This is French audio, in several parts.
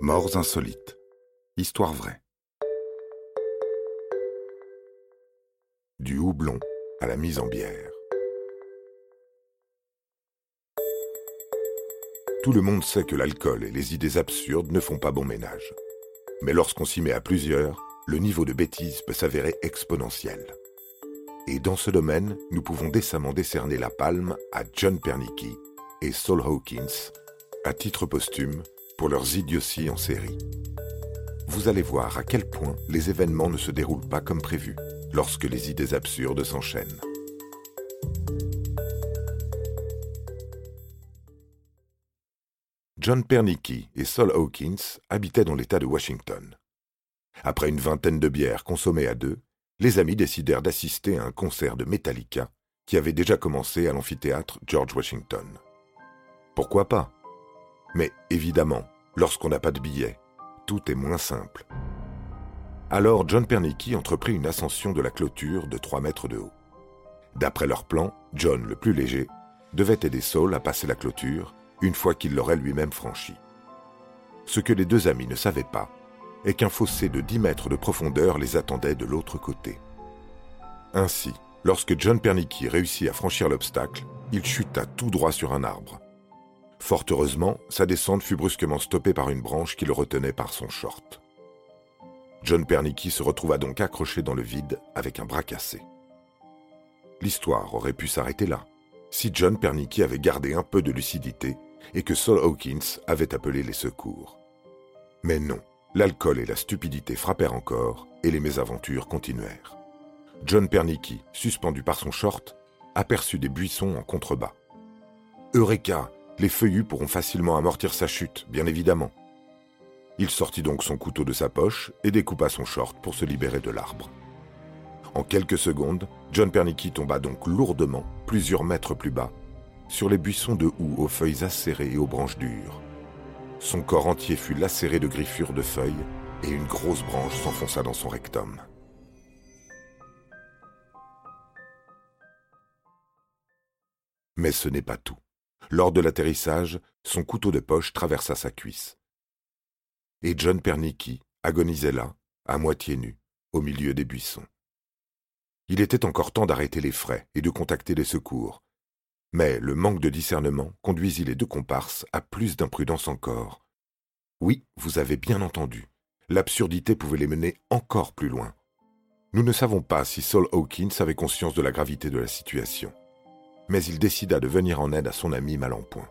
Morts insolites. Histoire vraie. Du houblon à la mise en bière. Tout le monde sait que l'alcool et les idées absurdes ne font pas bon ménage. Mais lorsqu'on s'y met à plusieurs, le niveau de bêtise peut s'avérer exponentiel. Et dans ce domaine, nous pouvons décemment décerner la palme à John Pernicki et Saul Hawkins, à titre posthume, pour leurs idioties en série. Vous allez voir à quel point les événements ne se déroulent pas comme prévu lorsque les idées absurdes s'enchaînent. John Pernicki et Saul Hawkins habitaient dans l'État de Washington. Après une vingtaine de bières consommées à deux, les amis décidèrent d'assister à un concert de Metallica qui avait déjà commencé à l'amphithéâtre George Washington. Pourquoi pas? Mais évidemment, lorsqu'on n'a pas de billets, tout est moins simple. Alors John Pernicki entreprit une ascension de la clôture de 3 mètres de haut. D'après leur plan, John, le plus léger, devait aider Saul à passer la clôture une fois qu'il l'aurait lui-même franchi. Ce que les deux amis ne savaient pas est qu'un fossé de 10 mètres de profondeur les attendait de l'autre côté. Ainsi, lorsque John Pernicki réussit à franchir l'obstacle, il chuta tout droit sur un arbre. Fort heureusement, sa descente fut brusquement stoppée par une branche qui le retenait par son short. John Pernicki se retrouva donc accroché dans le vide avec un bras cassé. L'histoire aurait pu s'arrêter là, si John Pernicki avait gardé un peu de lucidité et que Saul Hawkins avait appelé les secours. Mais non, l'alcool et la stupidité frappèrent encore et les mésaventures continuèrent. John Pernicki, suspendu par son short, aperçut des buissons en contrebas. Eureka Les feuillus pourront facilement amortir sa chute, bien évidemment. Il sortit donc son couteau de sa poche et découpa son short pour se libérer de l'arbre. En quelques secondes, John Pernicki tomba donc lourdement, plusieurs mètres plus bas, sur les buissons de houx aux feuilles acérées et aux branches dures. Son corps entier fut lacéré de griffures de feuilles et une grosse branche s'enfonça dans son rectum. Mais ce n'est pas tout. Lors de l'atterrissage, son couteau de poche traversa sa cuisse. Et John Pernicki agonisait là, à moitié nu, au milieu des buissons. Il était encore temps d'arrêter les frais et de contacter les secours, mais le manque de discernement conduisit les deux comparses à plus d'imprudence encore. Oui, vous avez bien entendu, l'absurdité pouvait les mener encore plus loin. Nous ne savons pas si Saul Hawkins avait conscience de la gravité de la situation, mais il décida de venir en aide à son ami mal en point.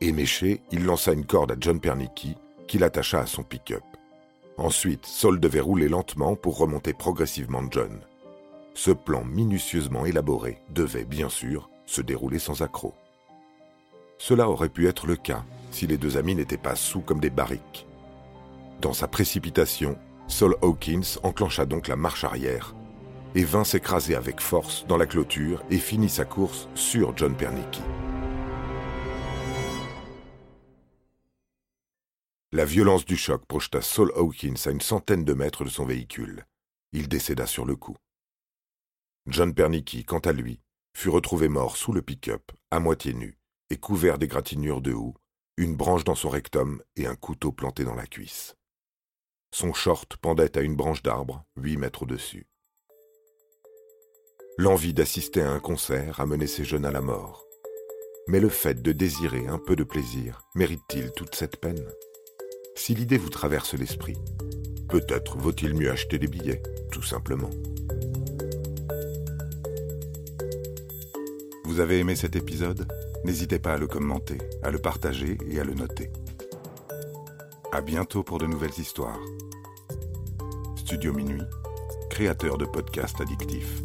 Éméché, il lança une corde à John Pernicki, qu'il attacha à son pick-up. Ensuite, Saul devait rouler lentement pour remonter progressivement John. Ce plan minutieusement élaboré devait, bien sûr, se dérouler sans accroc. Cela aurait pu être le cas si les deux amis n'étaient pas sous comme des barriques. Dans sa précipitation, Saul Hawkins enclencha donc la marche arrière et vint s'écraser avec force dans la clôture et finit sa course sur John Pernicki. La violence du choc projeta Saul Hawkins à une centaine de mètres de son véhicule. Il décéda sur le coup. John Pernicki, quant à lui, fut retrouvé mort sous le pick-up, à moitié nu, et couvert d'égratignures de houx, une branche dans son rectum et un couteau planté dans la cuisse. Son short pendait à une branche d'arbre, huit mètres au-dessus. L'envie d'assister à un concert a mené ces jeunes à la mort. Mais le fait de désirer un peu de plaisir mérite-t-il toute cette peine? Si l'idée vous traverse l'esprit, peut-être vaut-il mieux acheter des billets, tout simplement. Vous avez aimé cet épisode? N'hésitez pas à le commenter, à le partager et à le noter. À bientôt pour de nouvelles histoires. Studio Minuit, créateur de podcasts addictifs.